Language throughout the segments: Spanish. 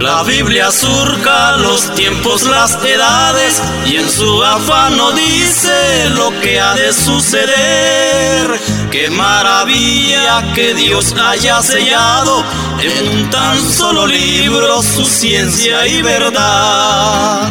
La Biblia surca los tiempos, las edades y en su afano dice lo que ha de suceder. Qué maravilla que Dios haya sellado en un tan solo libro su ciencia y verdad.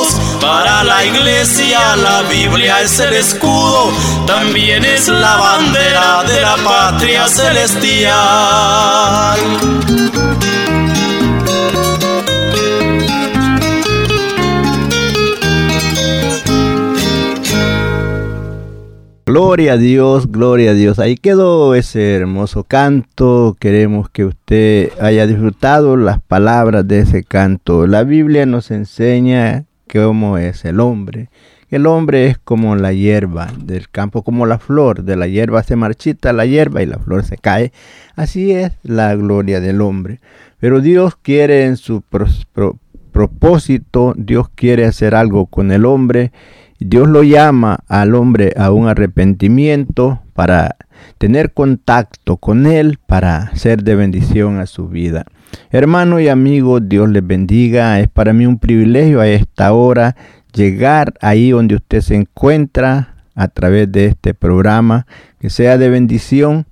Para la iglesia la Biblia es el escudo, también es la bandera de la patria celestial. Gloria a Dios, gloria a Dios. Ahí quedó ese hermoso canto. Queremos que usted haya disfrutado las palabras de ese canto. La Biblia nos enseña cómo es el hombre. El hombre es como la hierba del campo, como la flor. De la hierba se marchita la hierba y la flor se cae. Así es la gloria del hombre. Pero Dios quiere en su propósito, Dios quiere hacer algo con el hombre. Dios lo llama al hombre a un arrepentimiento para tener contacto con Él, para ser de bendición a su vida. Hermano y amigo, Dios les bendiga. Es para mí un privilegio a esta hora llegar ahí donde usted se encuentra a través de este programa, que sea de bendición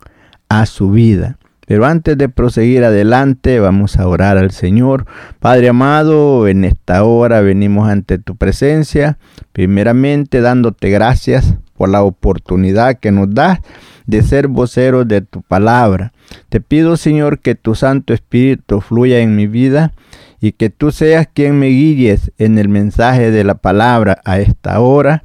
a su vida. Pero antes de proseguir adelante, vamos a orar al Señor. Padre amado, en esta hora venimos ante tu presencia, primeramente dándote gracias por la oportunidad que nos das de ser voceros de tu palabra. Te pido, Señor, que tu Santo Espíritu fluya en mi vida y que tú seas quien me guíes en el mensaje de la palabra a esta hora.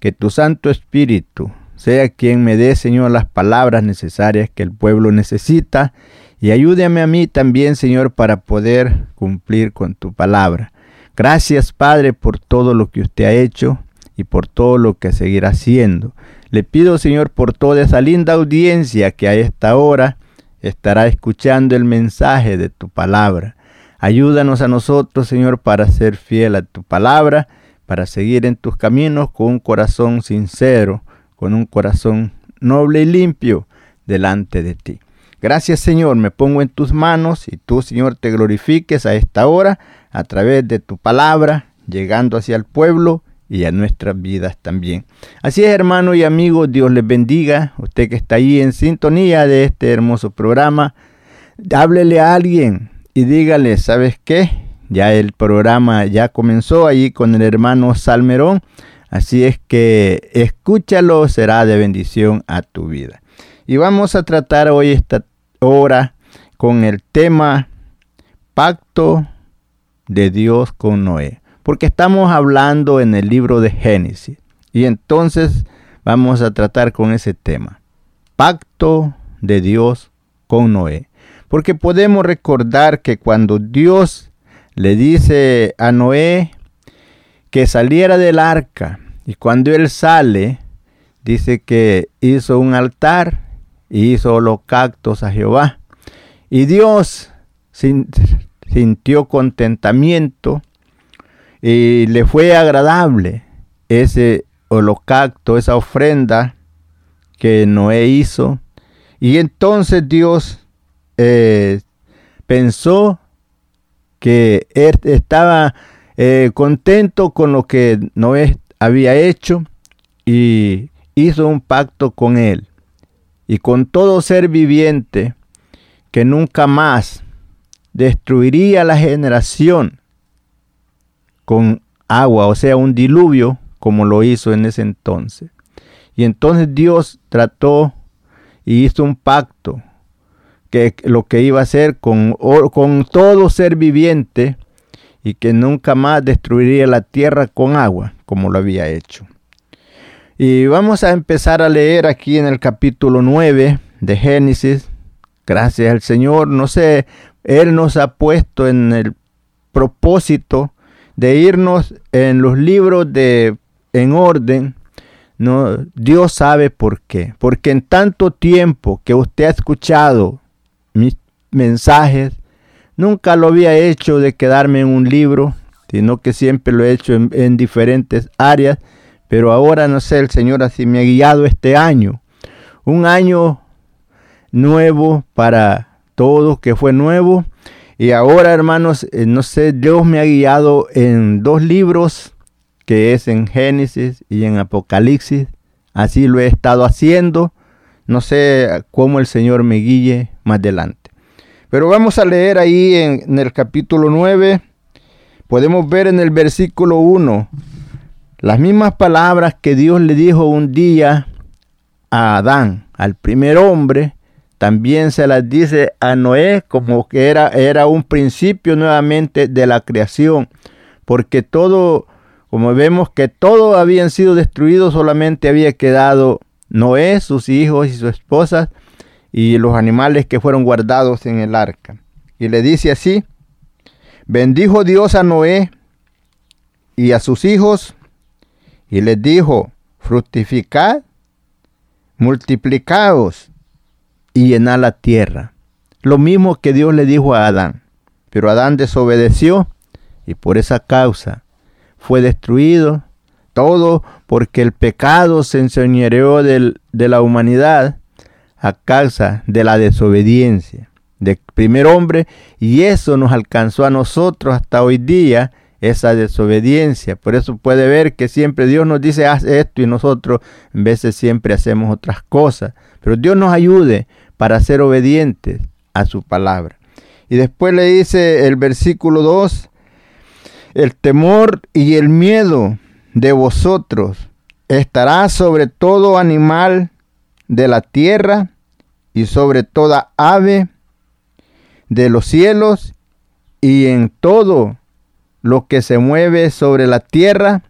Que tu Santo Espíritu sea quien me dé, Señor, las palabras necesarias que el pueblo necesita y ayúdame a mí también, Señor, para poder cumplir con tu palabra. Gracias, Padre, por todo lo que usted ha hecho y por todo lo que seguirá haciendo. Le pido, Señor, por toda esa linda audiencia que a esta hora estará escuchando el mensaje de tu palabra. Ayúdanos a nosotros, Señor, para ser fiel a tu palabra, para seguir en tus caminos con un corazón sincero, con un corazón noble y limpio delante de ti. Gracias, Señor, me pongo en tus manos y tú, Señor, te glorifiques a esta hora a través de tu palabra, llegando hacia el pueblo y a nuestras vidas también. Así es, hermano y amigo, Dios les bendiga. Usted que está ahí en sintonía de este hermoso programa, háblele a alguien y dígale, ¿sabes qué? Ya el programa ya comenzó ahí con el hermano Salmerón. Así es que escúchalo, será de bendición a tu vida. Y vamos a tratar hoy esta hora con el tema Pacto de Dios con Noé porque estamos hablando en el libro de Génesis. Y entonces vamos a tratar con ese tema. Pacto de Dios con Noé. Porque podemos recordar que cuando Dios le dice a Noé que saliera del arca, y cuando él sale, dice que hizo un altar y hizo holocaustos a Jehová. Y Dios sintió contentamiento y le fue agradable ese holocausto, esa ofrenda que Noé hizo. Y entonces Dios eh, pensó que estaba eh, contento con lo que Noé había hecho y hizo un pacto con él y con todo ser viviente que nunca más destruiría la generación con agua, o sea, un diluvio, como lo hizo en ese entonces. Y entonces Dios trató y hizo un pacto que lo que iba a hacer con, con todo ser viviente y que nunca más destruiría la tierra con agua, como lo había hecho. Y vamos a empezar a leer aquí en el capítulo 9 de Génesis. Gracias al Señor, no sé, Él nos ha puesto en el propósito de irnos en los libros de en orden. No, Dios sabe por qué. Porque en tanto tiempo que usted ha escuchado mis mensajes, nunca lo había hecho de quedarme en un libro, sino que siempre lo he hecho en, en diferentes áreas. Pero ahora no sé, el Señor así me ha guiado este año. Un año nuevo para todos, que fue nuevo. Y ahora, hermanos, eh, no sé, Dios me ha guiado en dos libros, que es en Génesis y en Apocalipsis. Así lo he estado haciendo. No sé cómo el Señor me guíe más adelante. Pero vamos a leer ahí en, en el capítulo 9. Podemos ver en el versículo 1 las mismas palabras que Dios le dijo un día a Adán, al primer hombre, también se las dice a Noé como que era, era un principio nuevamente de la creación, porque todo, como vemos que todo habían sido destruidos, solamente había quedado Noé, sus hijos y su esposa y los animales que fueron guardados en el arca. Y le dice así, bendijo Dios a Noé y a sus hijos y les dijo, fructificad, multiplicaos y llenad la tierra. Lo mismo que Dios le dijo a Adán. Pero Adán desobedeció y por esa causa fue destruido todo porque el pecado se enseñoreó de la humanidad a causa de la desobediencia del primer hombre y eso nos alcanzó a nosotros hasta hoy día esa desobediencia. Por eso puede ver que siempre Dios nos dice haz esto y nosotros en veces siempre hacemos otras cosas. Pero Dios nos ayude para ser obedientes a su palabra. Y después le dice el versículo 2, el temor y el miedo de vosotros estará sobre todo animal de la tierra y sobre toda ave de los cielos y en todo lo que se mueve sobre la tierra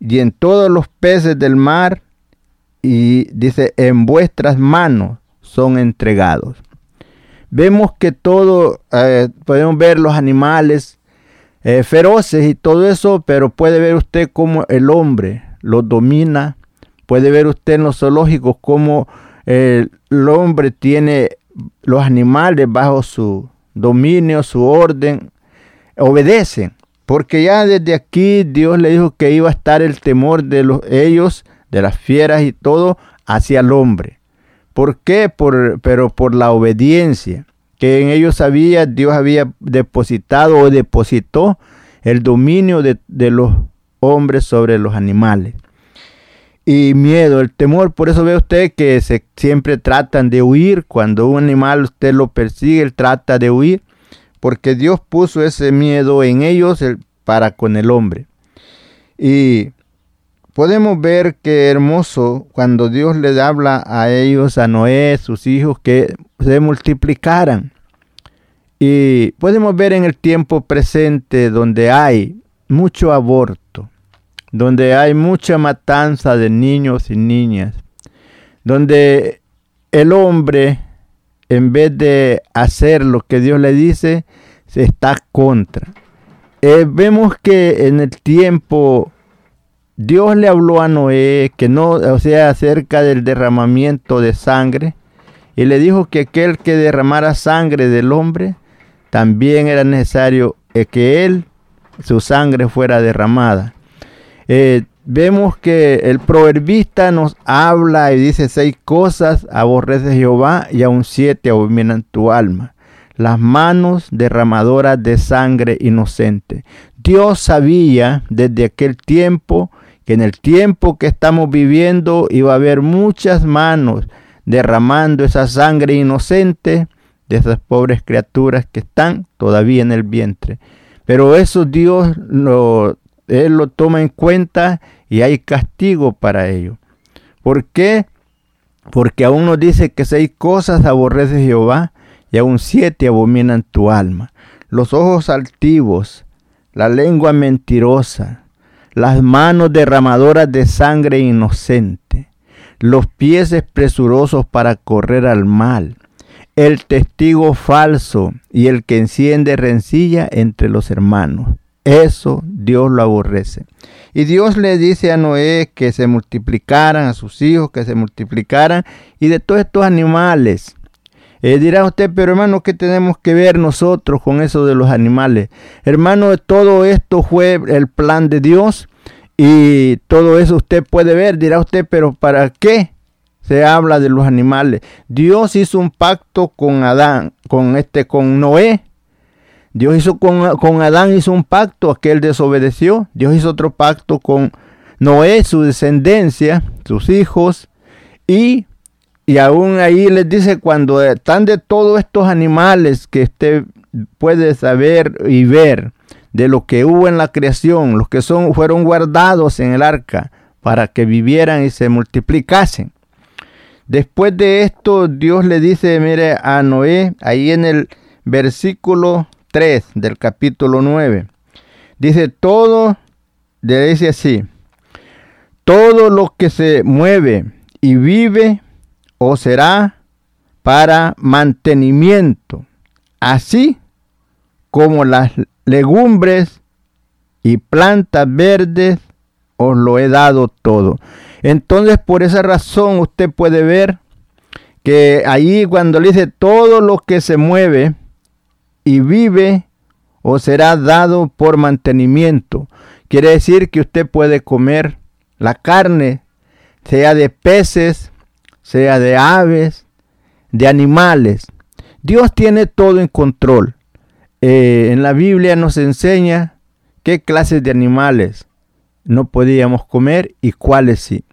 y en todos los peces del mar, y dice, en vuestras manos son entregados. Vemos que todo, eh, podemos ver los animales eh, feroces y todo eso, pero puede ver usted cómo el hombre los domina, puede ver usted en los zoológicos cómo el hombre tiene los animales bajo su dominio, su orden, obedecen. Porque ya desde aquí Dios le dijo que iba a estar el temor de los, ellos, de las fieras y todo, hacia el hombre. ¿Por qué? Por, pero por la obediencia que en ellos había, Dios había depositado o depositó el dominio de, los hombres sobre los animales. Y miedo, el temor, por eso ve usted que se, siempre tratan de huir. Cuando un animal usted lo persigue, él trata de huir porque Dios puso ese miedo en ellos para con el hombre. Y podemos ver que hermoso cuando Dios les habla a ellos, a Noé, sus hijos, que se multiplicaran. Y podemos ver en el tiempo presente donde hay mucho aborto, donde hay mucha matanza de niños y niñas, donde el hombre en vez de hacer lo que Dios le dice, se está contra. Eh, vemos que en el tiempo Dios le habló a Noé que no, o sea, acerca del derramamiento de sangre, y le dijo que aquel que derramara sangre del hombre, también era necesario eh, que él, su sangre fuera derramada. Eh, vemos que el proverbista nos habla y dice seis cosas aborrece Jehová y aún siete abominan tu alma. Las manos derramadoras de sangre inocente. Dios sabía desde aquel tiempo que en el tiempo que estamos viviendo iba a haber muchas manos derramando esa sangre inocente de esas pobres criaturas que están todavía en el vientre. Pero eso Dios lo, él lo toma en cuenta y hay castigo para ello. ¿Por qué? Porque aún nos dice que seis cosas aborrece Jehová y aún siete abominan tu alma. Los ojos altivos, la lengua mentirosa, las manos derramadoras de sangre inocente, los pies presurosos para correr al mal, el testigo falso y el que enciende rencilla entre los hermanos. Eso Dios lo aborrece. Y Dios le dice a Noé que se multiplicaran, a sus hijos que se multiplicaran, y de todos estos animales. Eh, dirá usted, pero hermano, ¿qué tenemos que ver nosotros con eso de los animales? Hermano, todo esto fue el plan de Dios y todo eso usted puede ver. Dirá usted, pero ¿para qué? se habla de los animales. Dios hizo un pacto con Adán, con este, con Noé, Dios hizo con, Adán hizo un pacto, aquel desobedeció. Dios hizo otro pacto con Noé, su descendencia, sus hijos. Y, y aún ahí les dice, cuando están de todos estos animales que usted puede saber y ver, de lo que hubo en la creación, los que son, fueron guardados en el arca para que vivieran y se multiplicasen. Después de esto, Dios le dice, mire, a Noé, ahí en el versículo 3 del capítulo 9. Dice, todo, dice así, todo lo que se mueve y vive o será para mantenimiento, así como las legumbres y plantas verdes os lo he dado todo. Entonces, por esa razón usted puede ver que ahí cuando le dice todo lo que se mueve, y vive o será dado por mantenimiento. Quiere decir que usted puede comer la carne, sea de peces, sea de aves, de animales. Dios tiene todo en control. Eh, en la Biblia nos enseña qué clases de animales no podíamos comer y cuáles sí.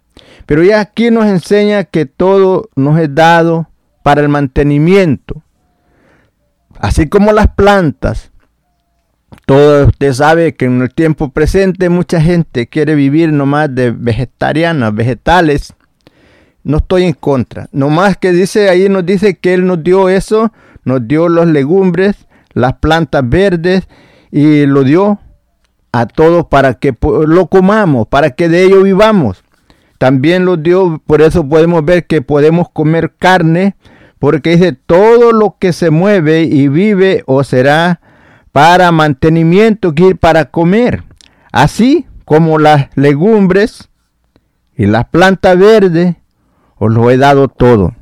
Pero ya aquí nos enseña que todo nos es dado para el mantenimiento. Así como las plantas. Todo usted sabe que en el tiempo presente mucha gente quiere vivir nomás de vegetarianas, vegetales. No estoy en contra. Nomás que dice ahí nos dice que Él nos dio eso, nos dio los legumbres, las plantas verdes y lo dio a todos para que lo comamos, para que de ello vivamos. También lo dio, por eso podemos ver que podemos comer carne, porque dice, todo lo que se mueve y vive o será para mantenimiento, para comer, así como las legumbres y las plantas verdes, os lo he dado todo.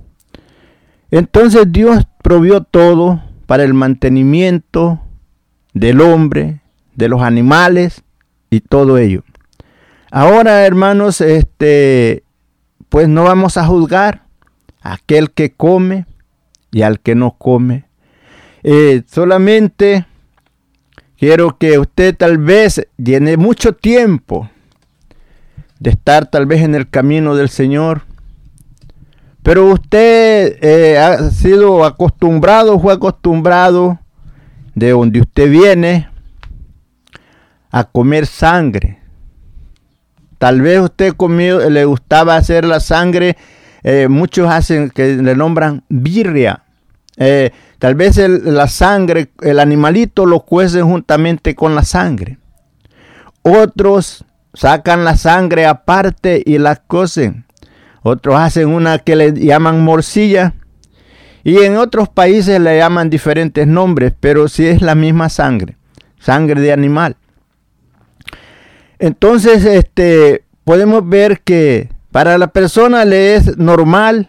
Entonces Dios provió todo para el mantenimiento del hombre, de los animales y todo ello. Ahora, hermanos, este pues no vamos a juzgar a aquel que come y al que no come. Eh, solamente quiero que usted tal vez tiene mucho tiempo de estar tal vez en el camino del Señor. Pero usted eh, ha sido acostumbrado, fue acostumbrado de donde usted viene a comer sangre. Tal vez usted comió, le gustaba hacer la sangre eh, muchos hacen que le nombran birria. Eh, tal vez la sangre, el animalito lo cuecen juntamente con la sangre. Otros sacan la sangre aparte y la cocen. Otros hacen una que le llaman morcilla. Y en otros países le llaman diferentes nombres, pero sí es la misma sangre, sangre de animal. Entonces, este, podemos ver que para la persona le es normal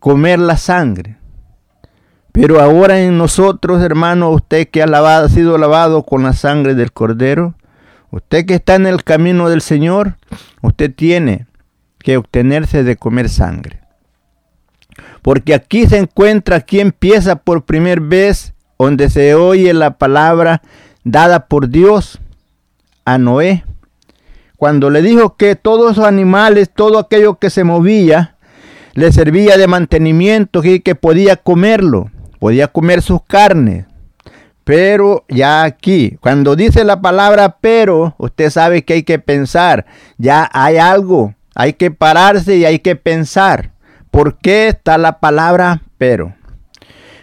comer la sangre. Pero ahora en nosotros, hermano, usted que ha, lavado, ha sido lavado con la sangre del cordero, usted que está en el camino del Señor, usted tiene que obtenerse de comer sangre. Porque aquí se encuentra, aquí empieza por primera vez, donde se oye la palabra dada por Dios a Noé cuando le dijo que todos esos animales, todo aquello que se movía, le servía de mantenimiento y que podía comerlo. podía comer sus carnes. Pero ya aquí, cuando dice la palabra pero, usted sabe que hay que pensar. Ya hay algo, hay que pararse y hay que pensar. ¿Por qué está la palabra pero?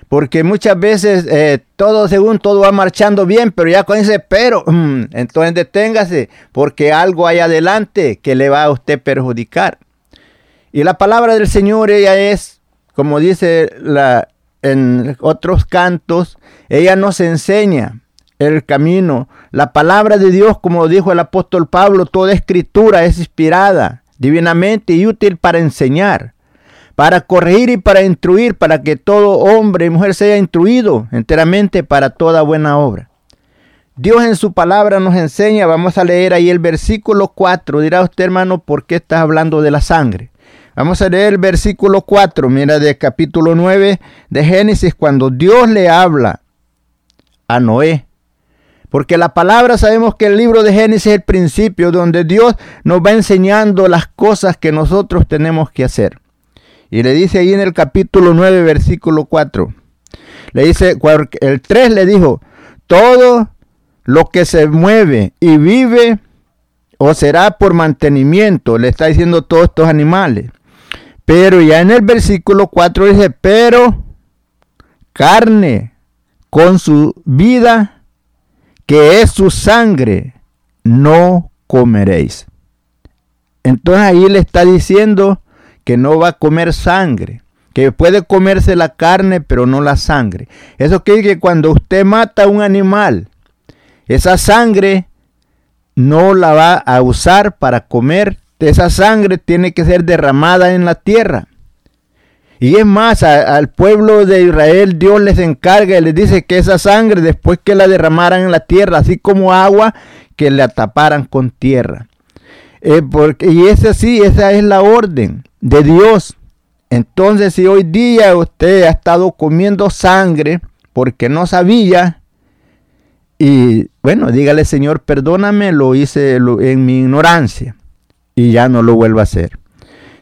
Porque muchas veces eh, todo, según todo va marchando bien, pero ya cuando dice pero, entonces deténgase, porque algo hay adelante que le va a usted perjudicar. Y la palabra del Señor, ella es, como dice la, en otros cantos, ella nos enseña el camino. La palabra de Dios, como dijo el apóstol Pablo, toda escritura es inspirada divinamente y útil para enseñar, para corregir y para instruir, para que todo hombre y mujer sea instruido enteramente para toda buena obra. Dios en su palabra nos enseña, vamos a leer ahí el versículo 4, dirá usted hermano, ¿por qué estás hablando de la sangre? Vamos a leer el versículo 4, mira, de capítulo 9 de Génesis, cuando Dios le habla a Noé. Porque la palabra sabemos que el libro de Génesis es el principio donde Dios nos va enseñando las cosas que nosotros tenemos que hacer. Y le dice ahí en el capítulo 9, versículo 4. Le dice, el 3 le dijo, todo lo que se mueve y vive o será por mantenimiento, le está diciendo todos estos animales. Pero ya en el versículo 4 dice, pero carne con su vida, que es su sangre, no comeréis. Entonces ahí le está diciendo que no va a comer sangre, que puede comerse la carne, pero no la sangre. Eso quiere que cuando usted mata a un animal, esa sangre no la va a usar para comer esa sangre tiene que ser derramada en la tierra. Y es más, al pueblo de Israel Dios les encarga y les dice que esa sangre después que la derramaran en la tierra, así como agua, que la taparan con tierra. Eh, porque, y es así, esa es la orden de Dios. Entonces, si hoy día usted ha estado comiendo sangre porque no sabía, y bueno, dígale Señor, perdóname, lo hice en mi ignorancia y ya no lo vuelva a hacer.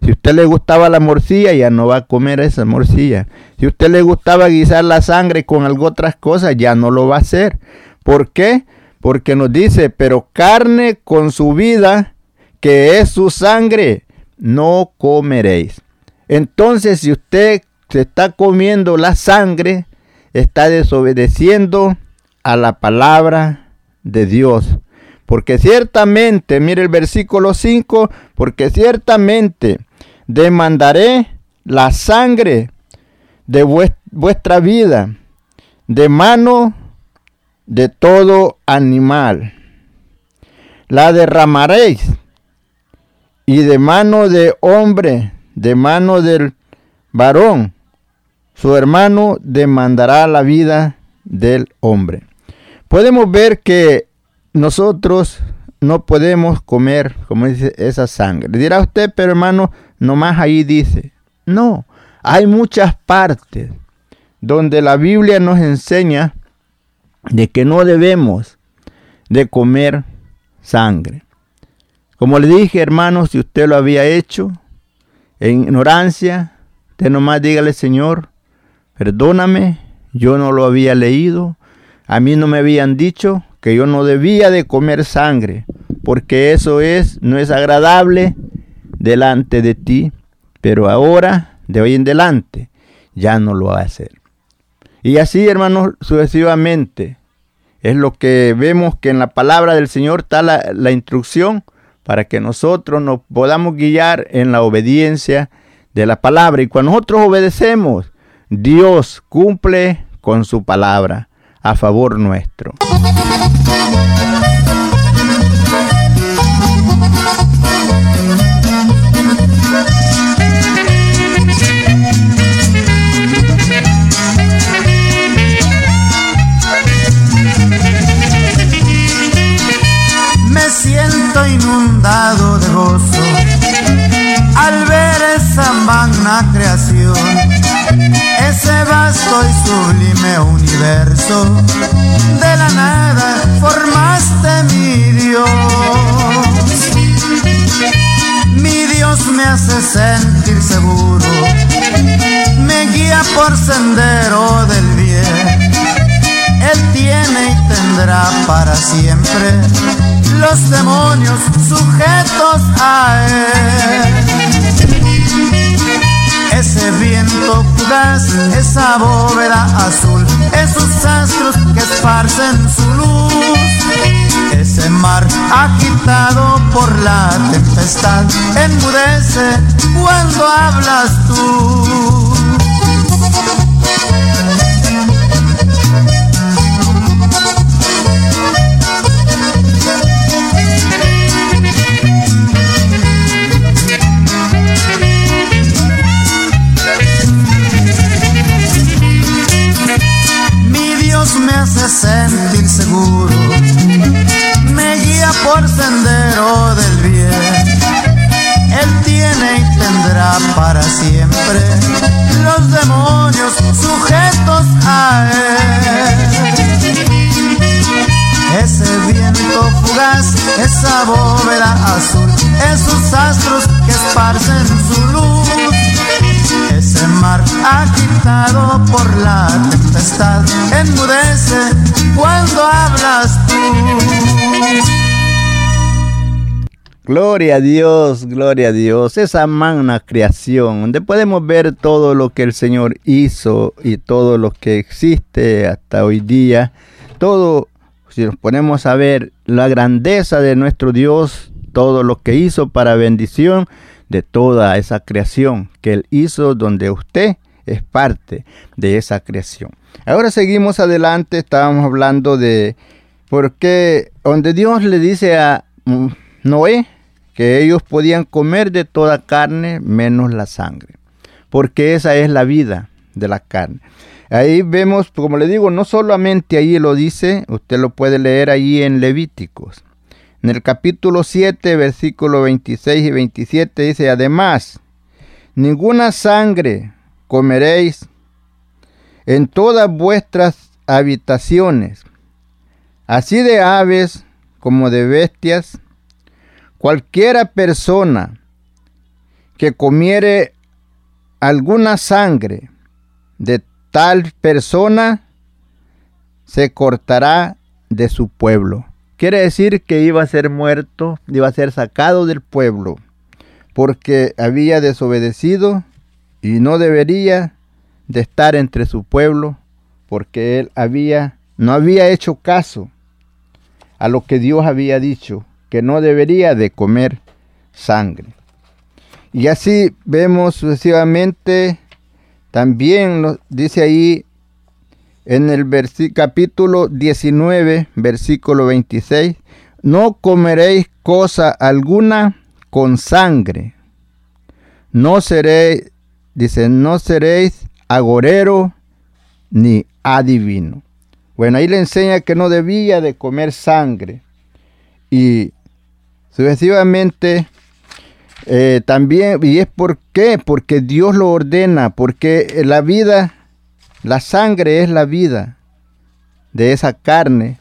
Si usted le gustaba la morcilla, ya no va a comer esa morcilla. Si usted le gustaba guisar la sangre con algo otras cosas, ya no lo va a hacer. ¿Por qué? Porque nos dice, pero carne con su vida, que es su sangre, no comeréis. Entonces, si usted se está comiendo la sangre, está desobedeciendo a la palabra de Dios. Porque ciertamente, mire el versículo 5, porque ciertamente demandaré la sangre de vuestra vida de mano de todo animal. La derramaréis y de mano de hombre, de mano del varón, su hermano demandará la vida del hombre. Podemos ver que nosotros no podemos comer, como dice, esa sangre. Dirá usted, pero hermano, nomás ahí dice. No, hay muchas partes donde la Biblia nos enseña de que no debemos de comer sangre. Como le dije, hermano, si usted lo había hecho en ignorancia, usted nomás dígale, Señor, perdóname, yo no lo había leído, a mí no me habían dicho, que yo no debía de comer sangre, porque eso es, no es agradable delante de ti, pero ahora, de hoy en adelante, ya no lo va a hacer. Y así, hermanos, sucesivamente, es lo que vemos que en la palabra del Señor está la, la instrucción para que nosotros nos podamos guiar en la obediencia de la palabra. Y cuando nosotros obedecemos, Dios cumple con su palabra a favor nuestro. creación. Ese vasto y sublime universo, de la nada formaste mi Dios. Mi Dios me hace sentir seguro, me guía por sendero del bien. Él tiene y tendrá para siempre los demonios sujetos a él. Ese viento fugaz, esa bóveda azul, esos astros que esparcen su luz. Ese mar agitado por la tempestad enmudece cuando hablas tú. Para siempre los demonios sujetos a él. Ese viento fugaz, esa bóveda azul, esos astros que esparcen su luz ese mar agitado por la tempestad enmudece cuando hablas tú. Gloria a Dios, gloria a Dios. Esa magna creación, donde podemos ver todo lo que el Señor hizo y todo lo que existe hasta hoy día. Todo, si nos ponemos a ver la grandeza de nuestro Dios, todo lo que hizo para bendición, de toda esa creación que Él hizo donde usted es parte de esa creación. Ahora seguimos adelante, estábamos hablando de por qué, donde Dios le dice a mm, Noé que ellos podían comer de toda carne menos la sangre, porque esa es la vida de la carne. Ahí vemos, como le digo, no solamente ahí lo dice, usted lo puede leer ahí en Levíticos. En el capítulo 7, versículo 26 y 27 dice, además, ninguna sangre comeréis en todas vuestras habitaciones, así de aves como de bestias. Cualquiera persona que comiere alguna sangre de tal persona se cortará de su pueblo. Quiere decir que iba a ser muerto, iba a ser sacado del pueblo, porque había desobedecido y no debería de estar entre su pueblo, porque él había no había hecho caso a lo que Dios había dicho, que no debería de comer sangre. Y así vemos sucesivamente, también dice ahí en el capítulo 19, versículo 26, no comeréis cosa alguna con sangre. No seréis, dice, no seréis agorero ni adivino. Bueno, ahí le enseña que no debía de comer sangre. Y sucesivamente eh, también, ¿y es por qué? Porque Dios lo ordena, porque la vida la sangre es la vida de esa carne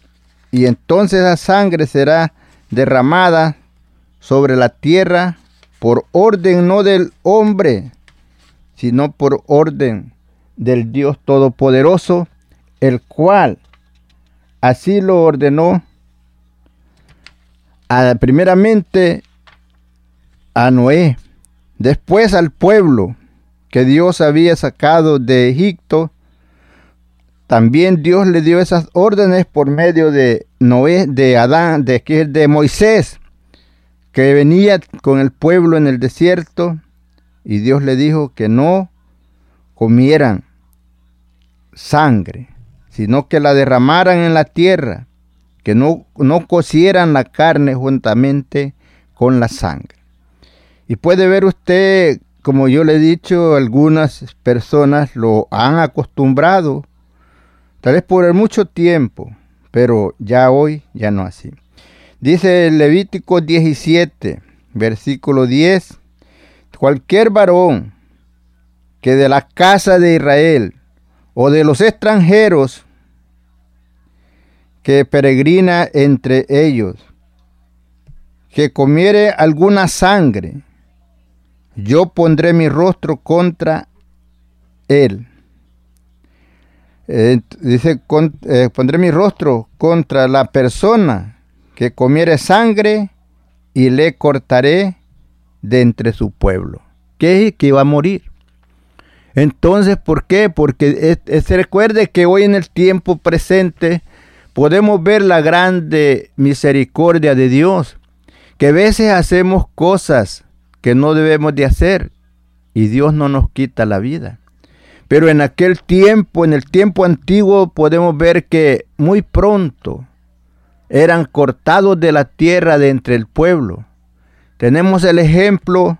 y entonces esa sangre será derramada sobre la tierra por orden no del hombre, sino por orden del Dios Todopoderoso, el cual así lo ordenó a, primeramente a Noé, después al pueblo que Dios había sacado de Egipto. También Dios le dio esas órdenes por medio de Noé, de Adán, de, de Moisés, que venía con el pueblo en el desierto y Dios le dijo que no comieran sangre, sino que la derramaran en la tierra, que no, no cocieran la carne juntamente con la sangre. Y puede ver usted, como yo le he dicho, algunas personas lo han acostumbrado Tal vez por mucho tiempo, pero ya hoy ya no así. Dice Levítico 17, versículo 10, cualquier varón que de la casa de Israel o de los extranjeros que peregrina entre ellos, que comiere alguna sangre, yo pondré mi rostro contra él Eh, dice, eh, pondré mi rostro contra la persona que comiere sangre y le cortaré de entre su pueblo. Que, que iba a morir. Entonces, ¿por qué? Porque se recuerde que hoy en el tiempo presente podemos ver la grande misericordia de Dios, que a veces hacemos cosas que no debemos de hacer y Dios no nos quita la vida. Pero en aquel tiempo, en el tiempo antiguo, podemos ver que muy pronto eran cortados de la tierra de entre el pueblo. Tenemos el ejemplo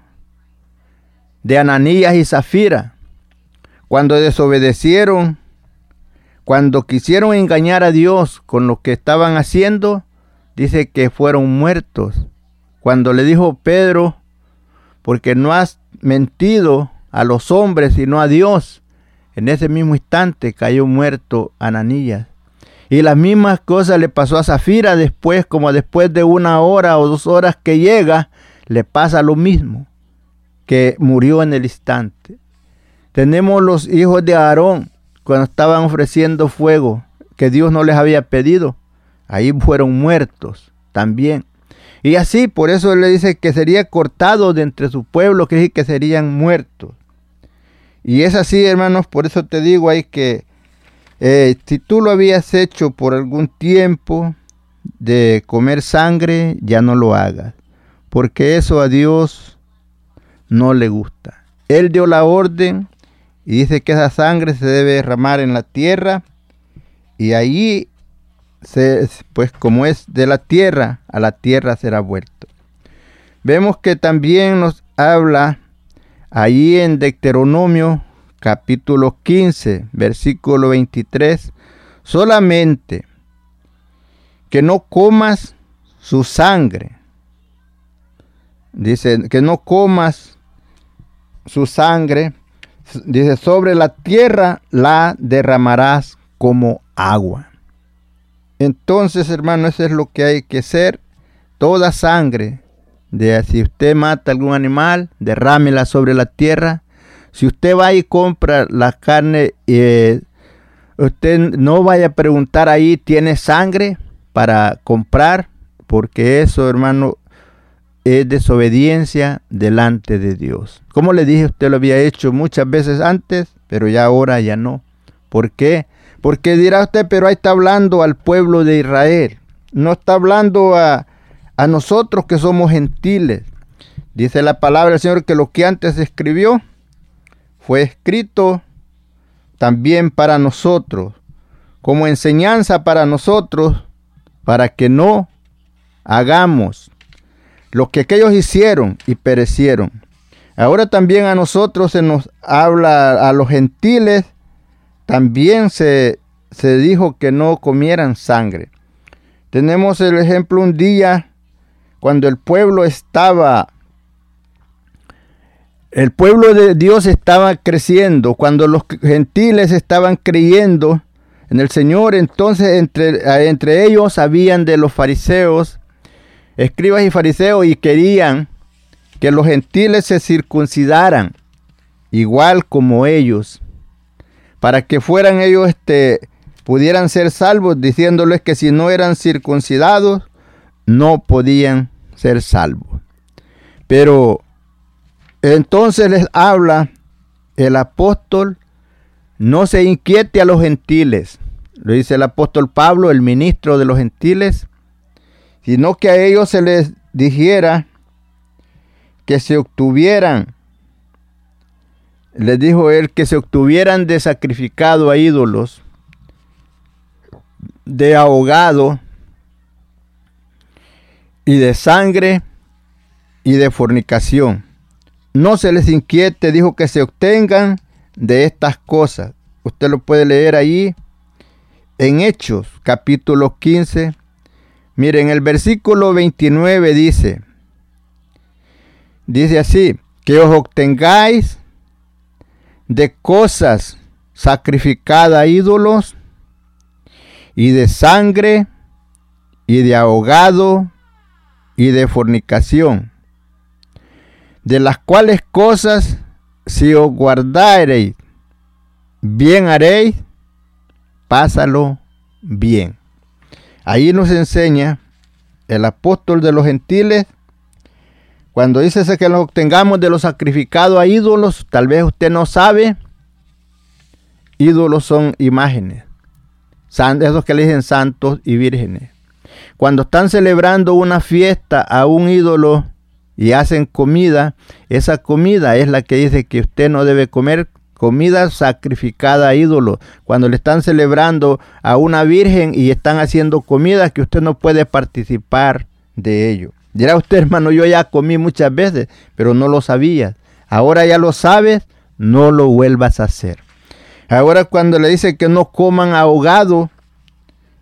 de Ananías y Zafira, cuando desobedecieron, cuando quisieron engañar a Dios con lo que estaban haciendo, dice que fueron muertos. Cuando le dijo Pedro, porque no has mentido a los hombres sino a Dios, en ese mismo instante cayó muerto Ananías. Y las mismas cosas le pasó a Zafira después, como después de una hora o dos horas que llega, le pasa lo mismo, que murió en el instante. Tenemos los hijos de Aarón, cuando estaban ofreciendo fuego, que Dios no les había pedido, ahí fueron muertos también. Y así, por eso le dice que sería cortado de entre su pueblo, que que serían muertos. Y es así, hermanos, por eso te digo ahí que eh, si tú lo habías hecho por algún tiempo de comer sangre, ya no lo hagas, porque eso a Dios no le gusta. Él dio la orden y dice que esa sangre se debe derramar en la tierra y allí, se, pues como es de la tierra, a la tierra será vuelto. Vemos que también nos habla Ahí en Deuteronomio capítulo 15, versículo 23, solamente que no comas su sangre. Dice que no comas su sangre. Dice, sobre la tierra la derramarás como agua. Entonces, hermano, eso es lo que hay que hacer. Toda sangre de si usted mata algún animal, derrámela sobre la tierra. Si usted va y compra la carne, eh, usted no vaya a preguntar ahí, ¿tiene sangre para comprar? Porque eso, hermano, es desobediencia delante de Dios. Como le dije, usted lo había hecho muchas veces antes, pero ya ahora ya no. ¿Por qué? Porque dirá usted, pero ahí está hablando al pueblo de Israel. No está hablando a, a nosotros que somos gentiles. Dice la palabra del Señor que lo que antes escribió fue escrito también para nosotros, como enseñanza para nosotros, para que no hagamos lo que aquellos hicieron y perecieron. Ahora también a nosotros se nos habla, a los gentiles, también se, se dijo que no comieran sangre. Tenemos el ejemplo un día cuando el pueblo estaba, el pueblo de Dios estaba creciendo, cuando los gentiles estaban creyendo en el Señor, entonces entre, entre ellos habían de los fariseos, escribas y fariseos, y querían que los gentiles se circuncidaran, igual como ellos, para que fueran ellos, este, pudieran ser salvos, diciéndoles que si no eran circuncidados, no podían ser salvos. Pero entonces les habla el apóstol, no se inquiete a los gentiles, lo dice el apóstol Pablo, el ministro de los gentiles, sino que a ellos se les dijera que se obtuvieran, les dijo él, que se obtuvieran de sacrificado a ídolos, de ahogado, y de sangre y de fornicación. No se les inquiete, dijo que se obtengan de estas cosas. Usted lo puede leer ahí en Hechos capítulo 15. Miren, el versículo 29 dice, dice así, que os obtengáis de cosas sacrificadas a ídolos y de sangre y de ahogado y de fornicación, de las cuales cosas si os guardareis, bien haréis, pásalo bien. Ahí nos enseña el apóstol de los gentiles, cuando dice que nos obtengamos de los sacrificados a ídolos, tal vez usted no sabe, ídolos son imágenes, esos que le dicen santos y vírgenes. Cuando están celebrando una fiesta a un ídolo y hacen comida, esa comida es la que dice que usted no debe comer comida sacrificada a ídolos. Cuando le están celebrando a una virgen y están haciendo comida que usted no puede participar de ello. Dirá usted, hermano, yo ya comí muchas veces, pero no lo sabía. Ahora ya lo sabes, no lo vuelvas a hacer. Ahora cuando le dice que no coman ahogado,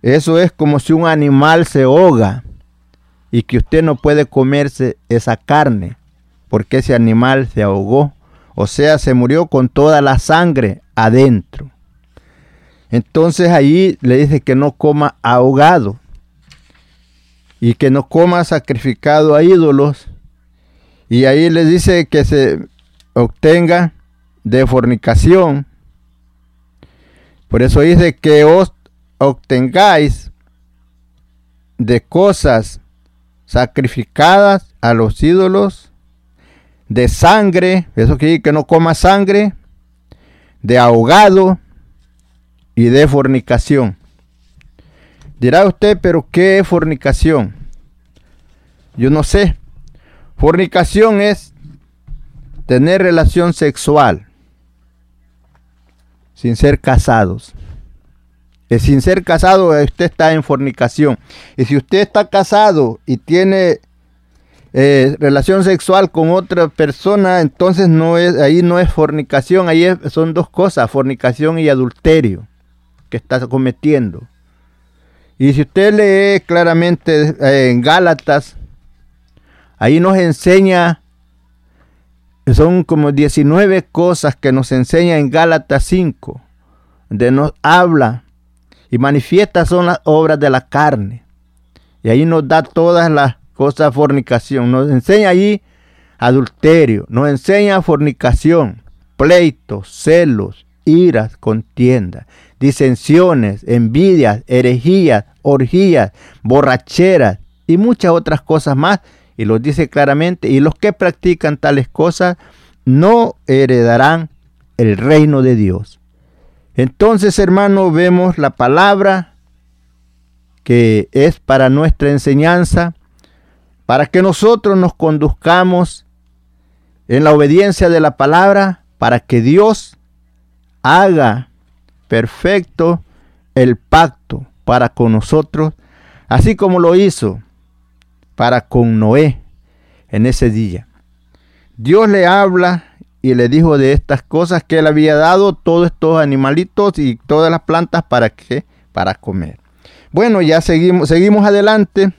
eso es como si un animal se ahoga y que usted no puede comerse esa carne porque ese animal se ahogó. O sea, se murió con toda la sangre adentro. Entonces allí le dice que no coma ahogado y que no coma sacrificado a ídolos. Y ahí le dice que se obtenga de fornicación. Por eso dice que os obtengáis de cosas sacrificadas a los ídolos de sangre, eso quiere decir que no coma sangre, de ahogado y de fornicación. Dirá usted, pero ¿qué es fornicación? Yo no sé. Fornicación es tener relación sexual sin ser casados. Es sin ser casado, usted está en fornicación. Y si usted está casado y tiene eh, relación sexual con otra persona, entonces no es, ahí no es fornicación, ahí son dos cosas, fornicación y adulterio que está cometiendo. Y si usted lee claramente en Gálatas, ahí nos enseña, son como 19 cosas que nos enseña en Gálatas 5, donde nos habla y manifiesta son las obras de la carne. Y ahí nos da todas las cosa fornicación. Nos enseña allí adulterio, nos enseña fornicación, pleitos, celos, iras, contiendas, disensiones, envidias, herejías, orgías, borracheras y muchas otras cosas más. Y los dice claramente, y los que practican tales cosas no heredarán el reino de Dios. Entonces, hermano, vemos la palabra que es para nuestra enseñanza, para que nosotros nos conduzcamos en la obediencia de la palabra, para que Dios haga perfecto el pacto para con nosotros, así como lo hizo para con Noé en ese día. Dios le habla y le dijo de estas cosas que él había dado todos estos animalitos y todas las plantas para que para comer. Bueno, ya seguimos seguimos adelante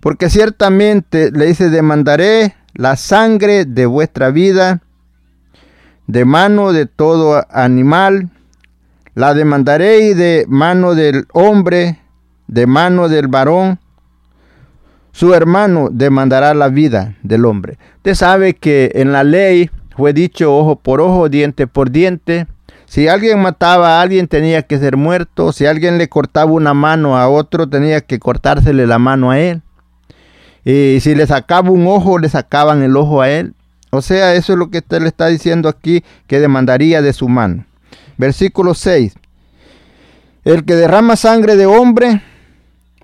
porque ciertamente le dice, demandaré la sangre de vuestra vida, de mano de todo animal, la demandaré de mano del hombre, de mano del varón, su hermano demandará la vida del hombre. Usted sabe que en la ley fue dicho ojo por ojo, diente por diente. Si alguien mataba a alguien tenía que ser muerto. Si alguien le cortaba una mano a otro tenía que cortársele la mano a él. Y si le sacaba un ojo, le sacaban el ojo a él. O sea, eso es lo que usted le está diciendo aquí, que demandaría de su mano. Versículo 6. El que derrama sangre de hombre,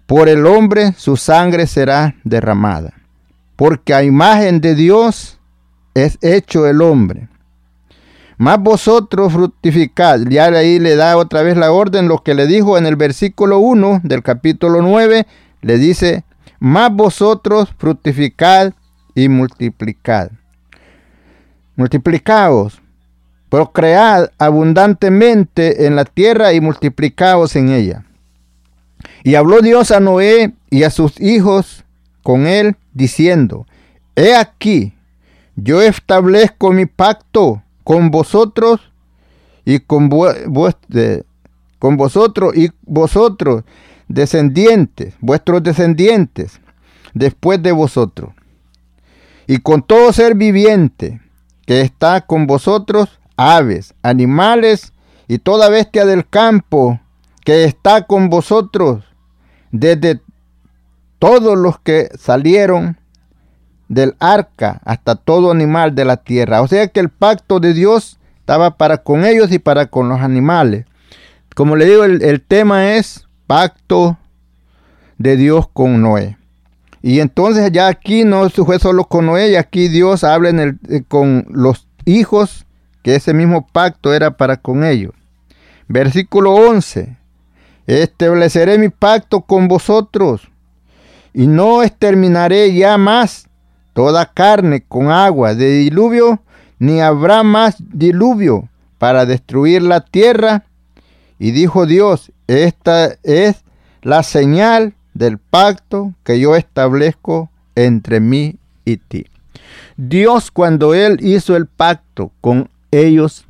por el hombre su sangre será derramada. Porque a imagen de Dios es hecho el hombre. Más vosotros fructificad. Ya ahí le da otra vez la orden, lo que le dijo en el versículo 1 del capítulo 9, le dice, más vosotros fructificad y multiplicad. Multiplicaos, procread abundantemente en la tierra y multiplicaos en ella. Y habló Dios a Noé y a sus hijos con él, diciendo, He aquí, yo establezco mi pacto con vosotros y con, con vosotros y vosotros descendientes, vuestros descendientes, después de vosotros. Y con todo ser viviente que está con vosotros, aves, animales y toda bestia del campo que está con vosotros desde todos los que salieron del arca hasta todo animal de la tierra. O sea que el pacto de Dios estaba para con ellos y para con los animales. Como le digo, el, tema es pacto de Dios con Noé. Y entonces ya aquí no fue solo con Noé, y aquí Dios habla en eh, con los hijos, que ese mismo pacto era para con ellos. Versículo 11. Estableceré mi pacto con vosotros y no exterminaré ya más toda carne con agua de diluvio, ni habrá más diluvio para destruir la tierra. Y dijo Dios, esta es la señal del pacto que yo establezco entre mí y ti. Dios cuando Él hizo el pacto con ellos,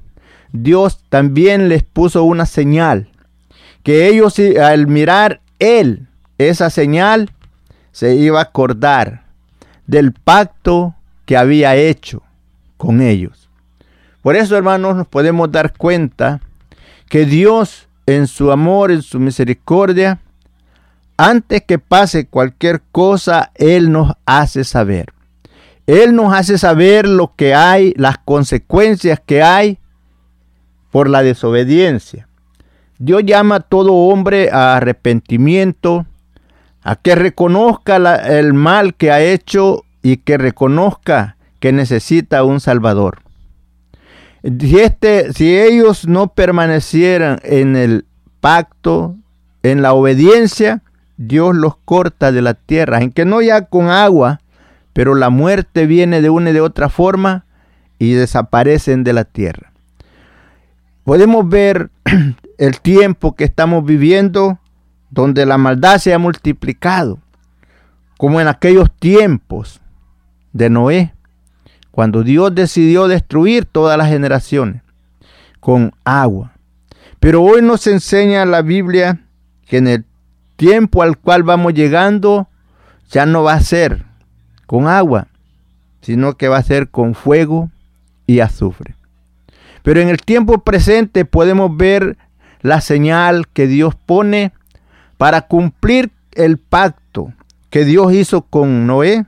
Dios también les puso una señal, que ellos al mirar Él esa señal, se iba a acordar del pacto que había hecho con ellos. Por eso, hermanos, nos podemos dar cuenta que Dios, en su amor, en su misericordia, antes que pase cualquier cosa, Él nos hace saber. Él nos hace saber lo que hay, las consecuencias que hay por la desobediencia. Dios llama a todo hombre a arrepentimiento, a que reconozca el mal que ha hecho y que reconozca que necesita un Salvador. Si, este, si ellos no permanecieran en el pacto, en la obediencia, Dios los corta de la tierra, en que no ya con agua, pero la muerte viene de una y de otra forma y desaparecen de la tierra. Podemos ver el tiempo que estamos viviendo donde la maldad se ha multiplicado, como en aquellos tiempos de Noé, cuando Dios decidió destruir todas las generaciones con agua. Pero hoy nos enseña la Biblia que en el tiempo al cual vamos llegando ya no va a ser con agua, sino que va a ser con fuego y azufre. Pero en el tiempo presente podemos ver la señal que Dios pone para cumplir el pacto que Dios hizo con Noé,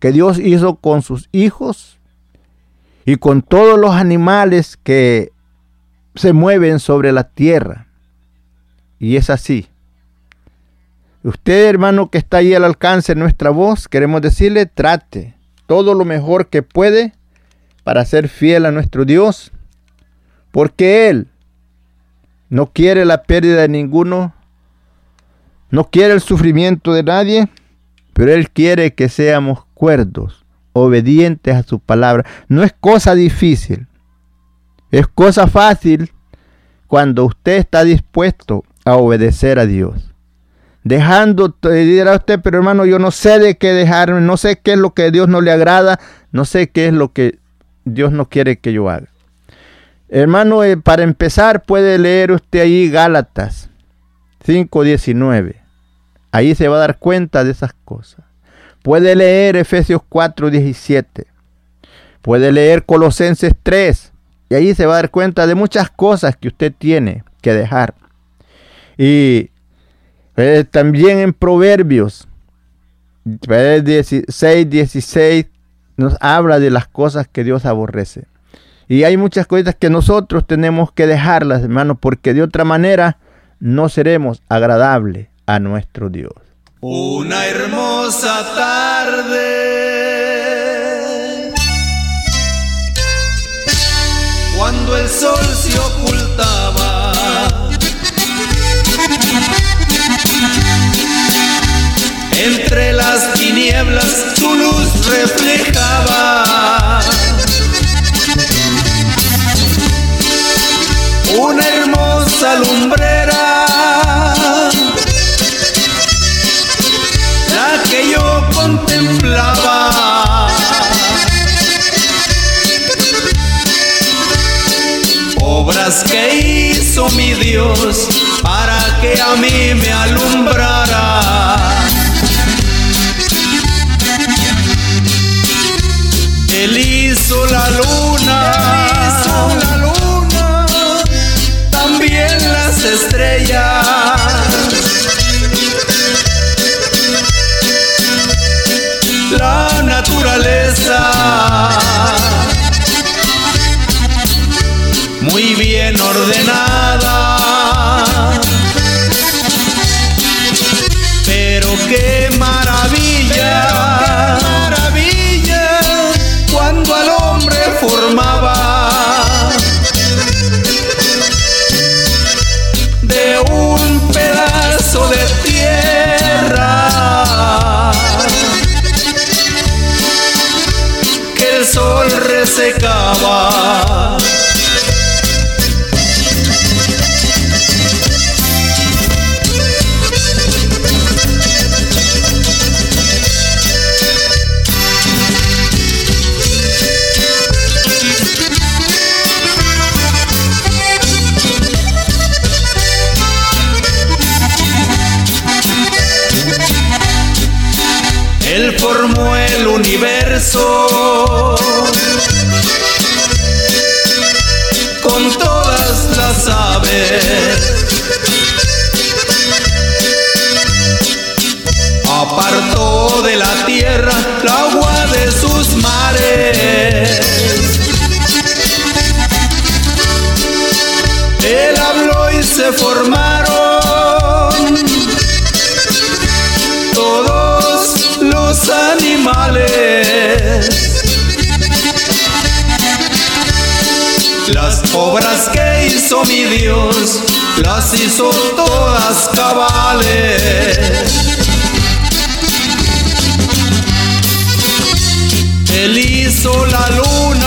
que Dios hizo con sus hijos y con todos los animales que se mueven sobre la tierra. Y es así. Usted, hermano, que está ahí al alcance de nuestra voz, queremos decirle, trate todo lo mejor que puede para ser fiel a nuestro Dios, porque Él no quiere la pérdida de ninguno no quiere el sufrimiento de nadie, pero Él quiere que seamos cuerdos, obedientes a su palabra. No es cosa difícil, es cosa fácil cuando usted está dispuesto a obedecer a Dios. Dejando, dirá usted, pero hermano, yo no sé de qué dejarme, no sé qué es lo que Dios no le agrada, no sé qué es lo que Dios no quiere que yo haga. Hermano, eh, para empezar puede leer usted ahí Gálatas 5.19. Ahí se va a dar cuenta de esas cosas. Puede leer Efesios 4.17. Puede leer Colosenses 3. Y ahí se va a dar cuenta de muchas cosas que usted tiene que dejar. Y eh, también en Proverbios 16, 16 nos habla de las cosas que Dios aborrece. Y hay muchas cosas que nosotros tenemos que dejarlas, hermanos, porque de otra manera no seremos agradables a nuestro Dios. Una hermosa tarde, cuando el sol se ocultaba, entre las tinieblas tu luz reflejaba. Una hermosa lumbrera Obras que hizo mi Dios para que a mí me alumbrara. Él hizo la luna, hizo la luna, también las estrellas. Naturaleza las hizo todas cabales. Él hizo la luna,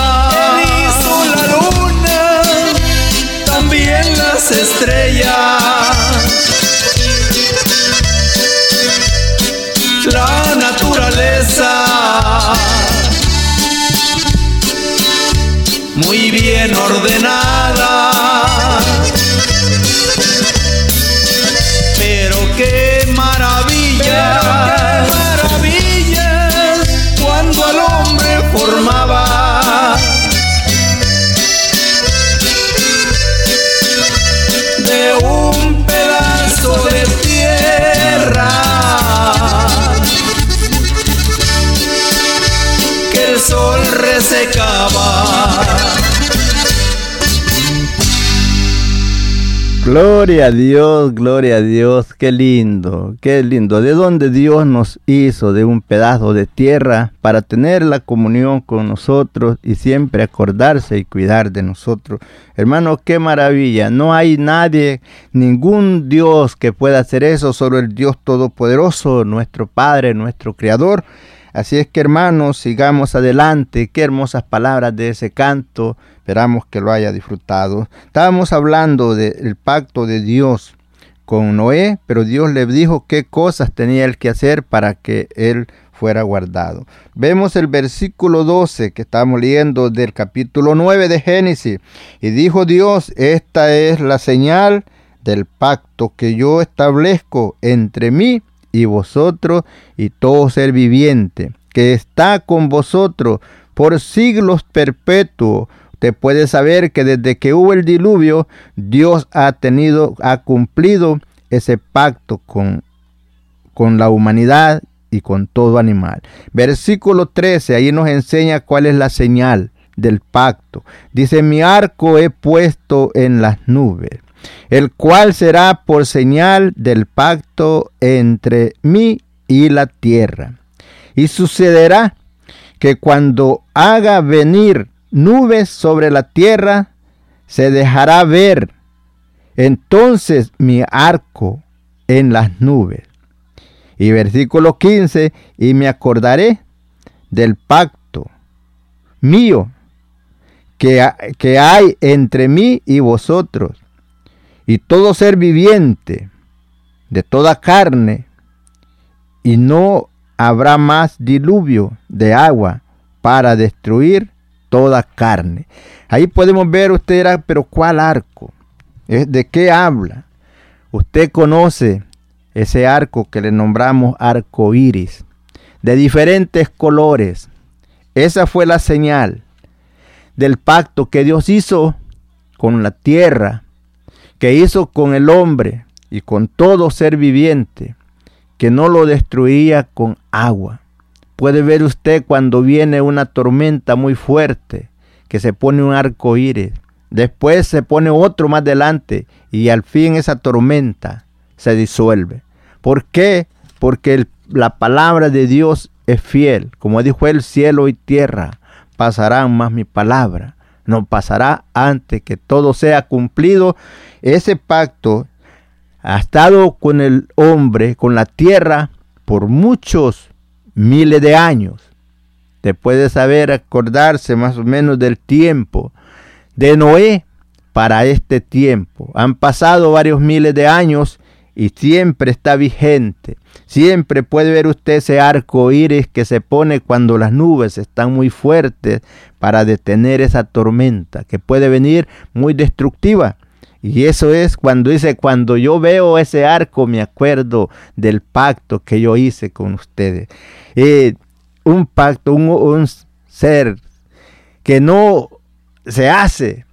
Gloria a Dios, gloria a Dios, qué lindo, qué lindo. ¿De dónde Dios nos hizo? De un pedazo de tierra para tener la comunión con nosotros y siempre acordarse y cuidar de nosotros. Hermano, qué maravilla. No hay nadie, ningún Dios que pueda hacer eso, solo el Dios Todopoderoso, nuestro Padre, nuestro Creador. Así es que hermanos, sigamos adelante. Qué hermosas palabras de ese canto. Esperamos que lo haya disfrutado. Estábamos hablando del pacto de Dios con Noé, pero Dios le dijo qué cosas tenía él que hacer para que él fuera guardado. Vemos el versículo 12 que estamos leyendo del capítulo 9 de Génesis. Y dijo Dios, esta es la señal del pacto que yo establezco entre mí y vosotros y todo ser viviente que está con vosotros por siglos perpetuos. Usted puede saber que desde que hubo el diluvio, Dios ha tenido, ha cumplido ese pacto con, con la humanidad y con todo animal. Versículo 13, ahí nos enseña cuál es la señal del pacto. Dice, mi arco he puesto en las nubes el cual será por señal del pacto entre mí y la tierra. Y sucederá que cuando haga venir nubes sobre la tierra, se dejará ver entonces mi arco en las nubes. Y versículo 15, y me acordaré del pacto mío que, que hay entre mí y vosotros y todo ser viviente de toda carne, y no habrá más diluvio de agua para destruir toda carne. Ahí podemos ver, usted dirá, pero ¿cuál arco? ¿De qué habla? Usted conoce ese arco que le nombramos arco iris, de diferentes colores. Esa fue la señal del pacto que Dios hizo con la tierra que hizo con el hombre y con todo ser viviente, que no lo destruía con agua. Puede ver usted cuando viene una tormenta muy fuerte, que se pone un arco iris, después se pone otro más adelante y al fin esa tormenta se disuelve. ¿Por qué? Porque la palabra de Dios es fiel. Como dijo el cielo y tierra pasarán más mi palabra. No pasará antes que todo sea cumplido. Ese pacto ha estado con el hombre, con la tierra, por muchos miles de años. Te puede saber acordarse más o menos del tiempo de Noé para este tiempo. Han pasado varios miles de años y siempre está vigente. Siempre puede ver usted ese arco iris que se pone cuando las nubes están muy fuertes para detener esa tormenta que puede venir muy destructiva. Y eso es cuando dice, cuando yo veo ese arco me acuerdo del pacto que yo hice con ustedes. Eh, un pacto, un, un ser que no se hace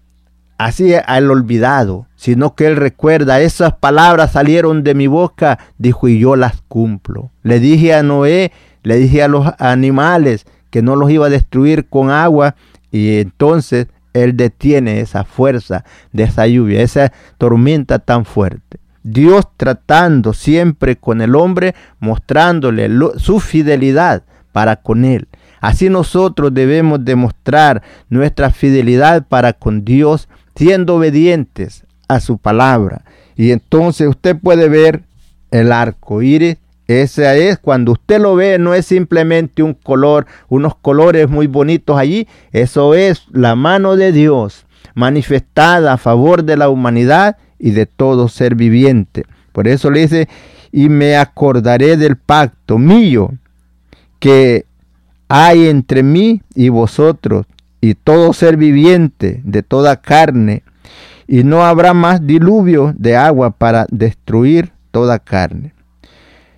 así al olvidado, sino que él recuerda, esas palabras salieron de mi boca, dijo, y yo las cumplo. Le dije a Noé, le dije a los animales que no los iba a destruir con agua, y entonces él detiene esa fuerza de esa lluvia, esa tormenta tan fuerte. Dios tratando siempre con el hombre, mostrándole su fidelidad para con él. Así nosotros debemos demostrar nuestra fidelidad para con Dios siendo obedientes a su palabra. Y entonces usted puede ver el arco iris. Ese es cuando usted lo ve, no es simplemente un color, unos colores muy bonitos allí. Eso es la mano de Dios manifestada a favor de la humanidad y de todo ser viviente. Por eso le dice, y me acordaré del pacto mío que hay entre mí y vosotros y todo ser viviente de toda carne, y no habrá más diluvio de agua para destruir toda carne.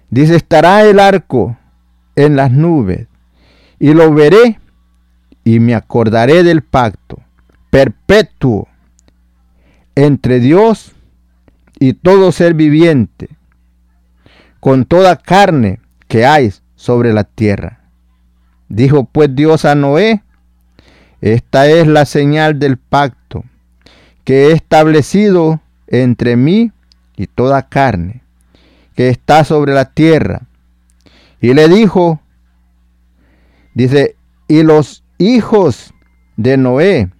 Dice, estará el arco en las nubes, y lo veré, y me acordaré del pacto perpetuo entre Dios y todo ser viviente, con toda carne que hay sobre la tierra. Dijo pues Dios a Noé, esta es la señal del pacto que he establecido entre mí y toda carne que está sobre la tierra. Y le dijo, dice, y los hijos de Noé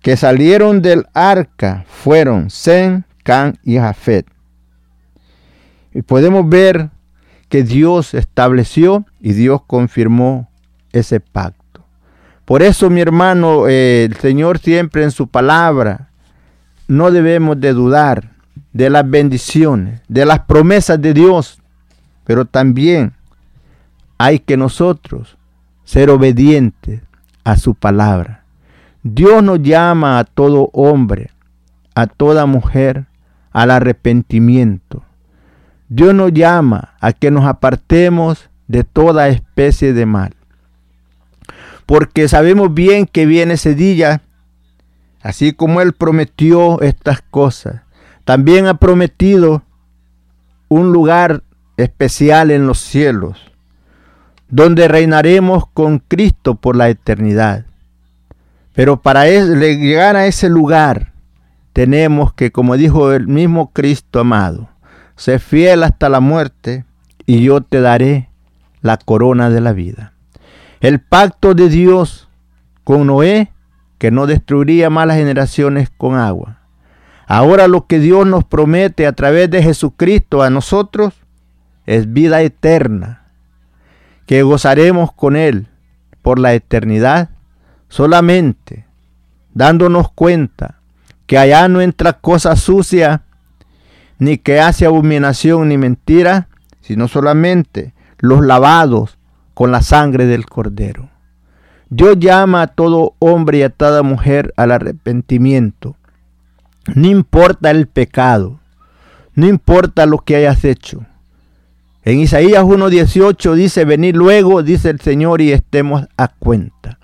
que salieron del arca fueron Sem, Can y Jafet. Y podemos ver que Dios estableció y Dios confirmó ese pacto. Por eso, mi hermano, eh, el Señor siempre en su palabra, no debemos de dudar de las bendiciones, de las promesas de Dios, pero también hay que nosotros ser obedientes a su palabra. Dios nos llama a todo hombre, a toda mujer, al arrepentimiento. Dios nos llama a que nos apartemos de toda especie de mal porque sabemos bien que viene ese día, así como Él prometió estas cosas. También ha prometido un lugar especial en los cielos, donde reinaremos con Cristo por la eternidad. Pero para llegar a ese lugar, tenemos que, como dijo el mismo Cristo amado, ser fiel hasta la muerte y yo te daré la corona de la vida. El pacto de Dios con Noé, que no destruiría malas generaciones con agua. Ahora lo que Dios nos promete a través de Jesucristo a nosotros es vida eterna, que gozaremos con Él por la eternidad solamente dándonos cuenta que allá no entra cosa sucia, ni que hace abominación ni mentira, sino solamente los lavados con la sangre del cordero. Dios llama a todo hombre y a toda mujer al arrepentimiento. No importa el pecado, no importa lo que hayas hecho. En Isaías 1.18 dice, venid luego, dice el Señor, y estemos a cuenta.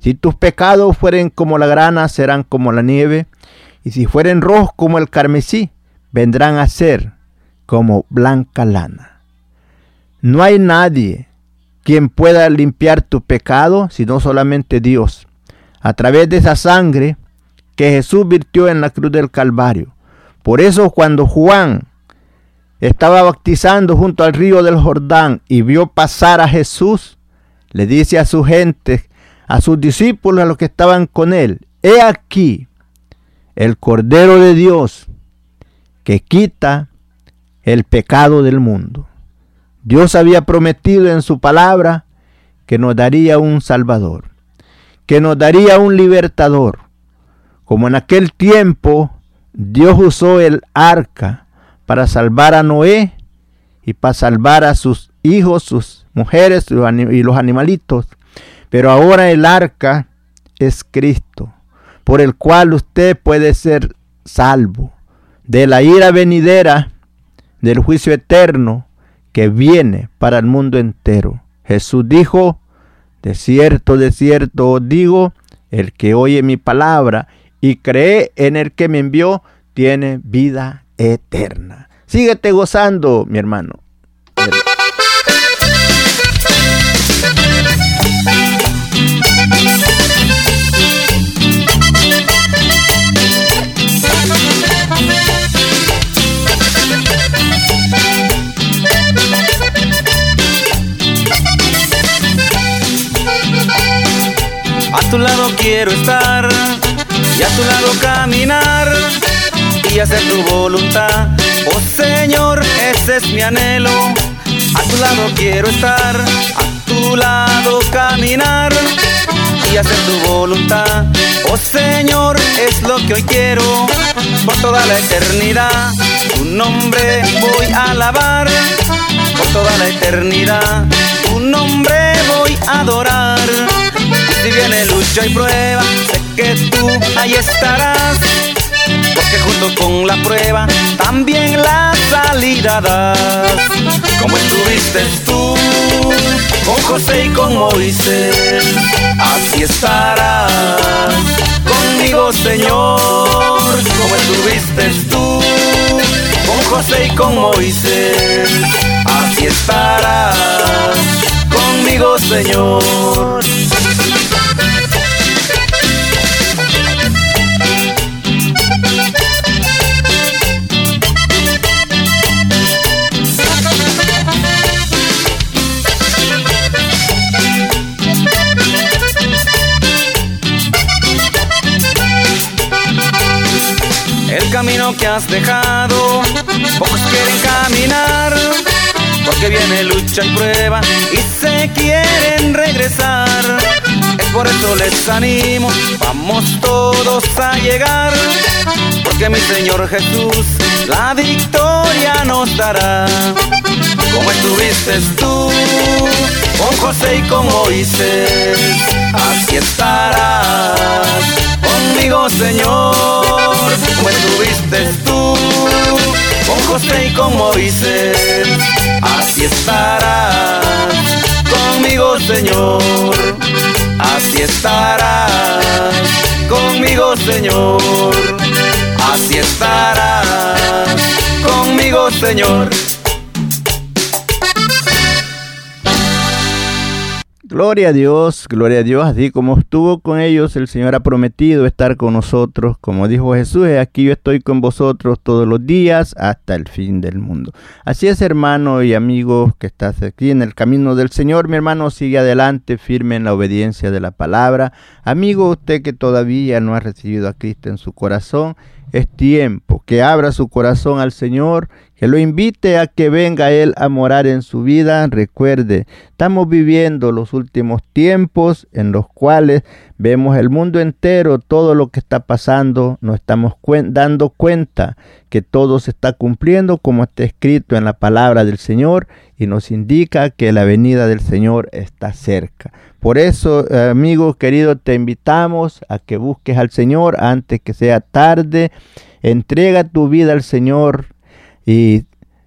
Si tus pecados fueren como la grana, serán como la nieve, y si fueren rojos como el carmesí, vendrán a ser como blanca lana. No hay nadie quien pueda limpiar tu pecado, sino solamente Dios. A través de esa sangre que Jesús virtió en la cruz del Calvario. Por eso cuando Juan estaba bautizando junto al río del Jordán y vio pasar a Jesús, le dice a su gente, a sus discípulos, a los que estaban con él, he aquí el Cordero de Dios que quita el pecado del mundo. Dios había prometido en su palabra que nos daría un Salvador, que nos daría un libertador. Como en aquel tiempo Dios usó el arca para salvar a Noé y para salvar a sus hijos, sus mujeres y los animalitos. Pero ahora el arca es Cristo por el cual usted puede ser salvo de la ira venidera, del juicio eterno que viene para el mundo entero. Jesús dijo, de cierto, de cierto digo, el que oye mi palabra y cree en el que me envió, tiene vida eterna. Síguete gozando, mi hermano. A tu lado quiero estar y a tu lado caminar y hacer tu voluntad. Oh Señor, ese es mi anhelo. A tu lado quiero estar, a tu lado caminar y hacer tu voluntad. Oh Señor, es lo que hoy quiero por toda la eternidad. Tu nombre voy a alabar por toda la eternidad. Tu nombre voy a adorar si viene lucha y prueba, sé que tú ahí estarás. Porque junto con la prueba también la salida das. Como estuviste tú con José y con Moisés, así estarás conmigo, Señor. Como estuviste tú con José y con Moisés, así estarás conmigo, Señor. Que has dejado, pocos quieren caminar, porque viene lucha y prueba y se quieren regresar. Es por eso les animo, vamos todos a llegar, porque mi Señor Jesús la victoria nos dará. Como estuviste tú, con José y con Moisés, así estarás conmigo, Señor como estuviste tú con José y con Moisés, así estarás conmigo, Señor, así estarás conmigo, Señor, así estarás conmigo, Señor. Gloria a Dios, gloria a Dios, así como estuvo con ellos, el Señor ha prometido estar con nosotros, como dijo Jesús, aquí yo estoy con vosotros todos los días hasta el fin del mundo. Así es, hermano y amigo que estás aquí en el camino del Señor, mi hermano, sigue adelante, firme en la obediencia de la palabra. Amigo, usted que todavía no ha recibido a Cristo en su corazón, es tiempo que abra su corazón al Señor que lo invite a que venga Él a morar en su vida. Recuerde, estamos viviendo los últimos tiempos en los cuales vemos el mundo entero, todo lo que está pasando, nos estamos dando cuenta que todo se está cumpliendo como está escrito en la palabra del Señor y nos indica que la venida del Señor está cerca. Por eso, amigo querido, te invitamos a que busques al Señor antes que sea tarde. Entrega tu vida al Señor y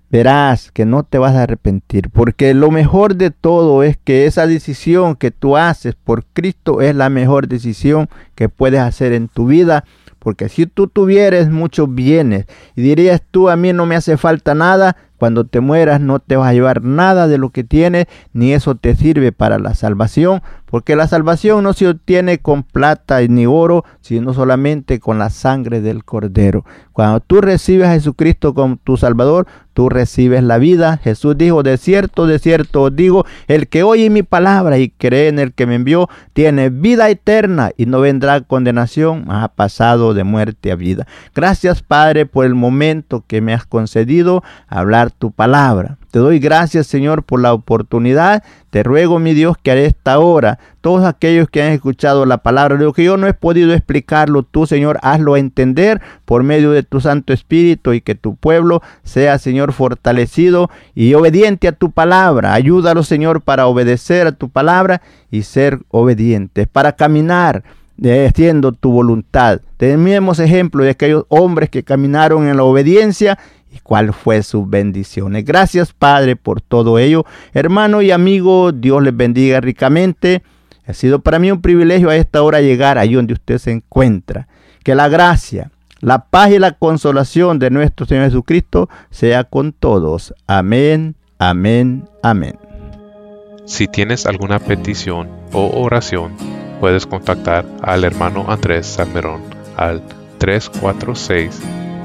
verás que no te vas a arrepentir, porque lo mejor de todo es que esa decisión que tú haces por Cristo es la mejor decisión que puedes hacer en tu vida, porque si tú tuvieres muchos bienes y dirías tú a mí no me hace falta nada, cuando te mueras no te vas a llevar nada de lo que tienes, ni eso te sirve para la salvación, porque la salvación no se obtiene con plata ni oro, sino solamente con la sangre del Cordero. Cuando tú recibes a Jesucristo como tu Salvador, tú recibes la vida. Jesús dijo, de cierto, de cierto os digo, el que oye mi palabra y cree en el que me envió, tiene vida eterna y no vendrá condenación, mas ha pasado de muerte a vida. Gracias Padre por el momento que me has concedido hablar tu palabra. Te doy gracias, Señor, por la oportunidad. Te ruego, mi Dios, que a esta hora, todos aquellos que han escuchado la palabra, lo que yo no he podido explicarlo, tú, Señor, hazlo entender por medio de tu Santo Espíritu y que tu pueblo sea, Señor, fortalecido y obediente a tu palabra. Ayúdalo, Señor, para obedecer a tu palabra y ser obedientes, para caminar haciendo tu voluntad. Tenemos ejemplo de aquellos hombres que caminaron en la obediencia y cuál fue sus bendiciones. Gracias Padre por todo ello. Hermano y amigo, Dios les bendiga ricamente. Ha sido para mí un privilegio a esta hora llegar ahí donde usted se encuentra. Que la gracia, la paz y la consolación de nuestro Señor Jesucristo sea con todos. Amén, amén, amén. Si tienes alguna petición o oración, puedes contactar al hermano Andrés Salmerón al 346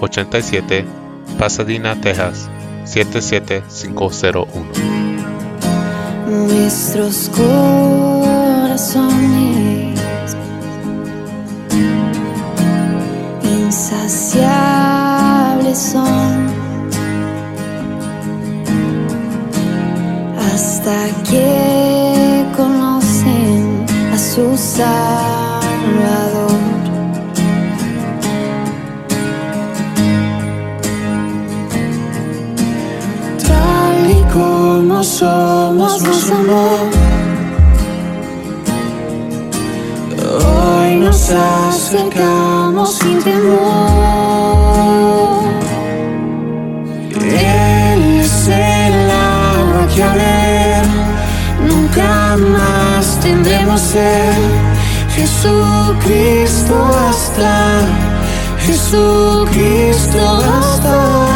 87, Pasadena, Texas 77501. Nuestros corazones insaciables son hasta que conocen a su Salvador. Como somos nos amó. Hoy nos acercamos sin temor. Él es el agua que a ver nunca más tendremos ser. Jesucristo hasta, Jesucristo hasta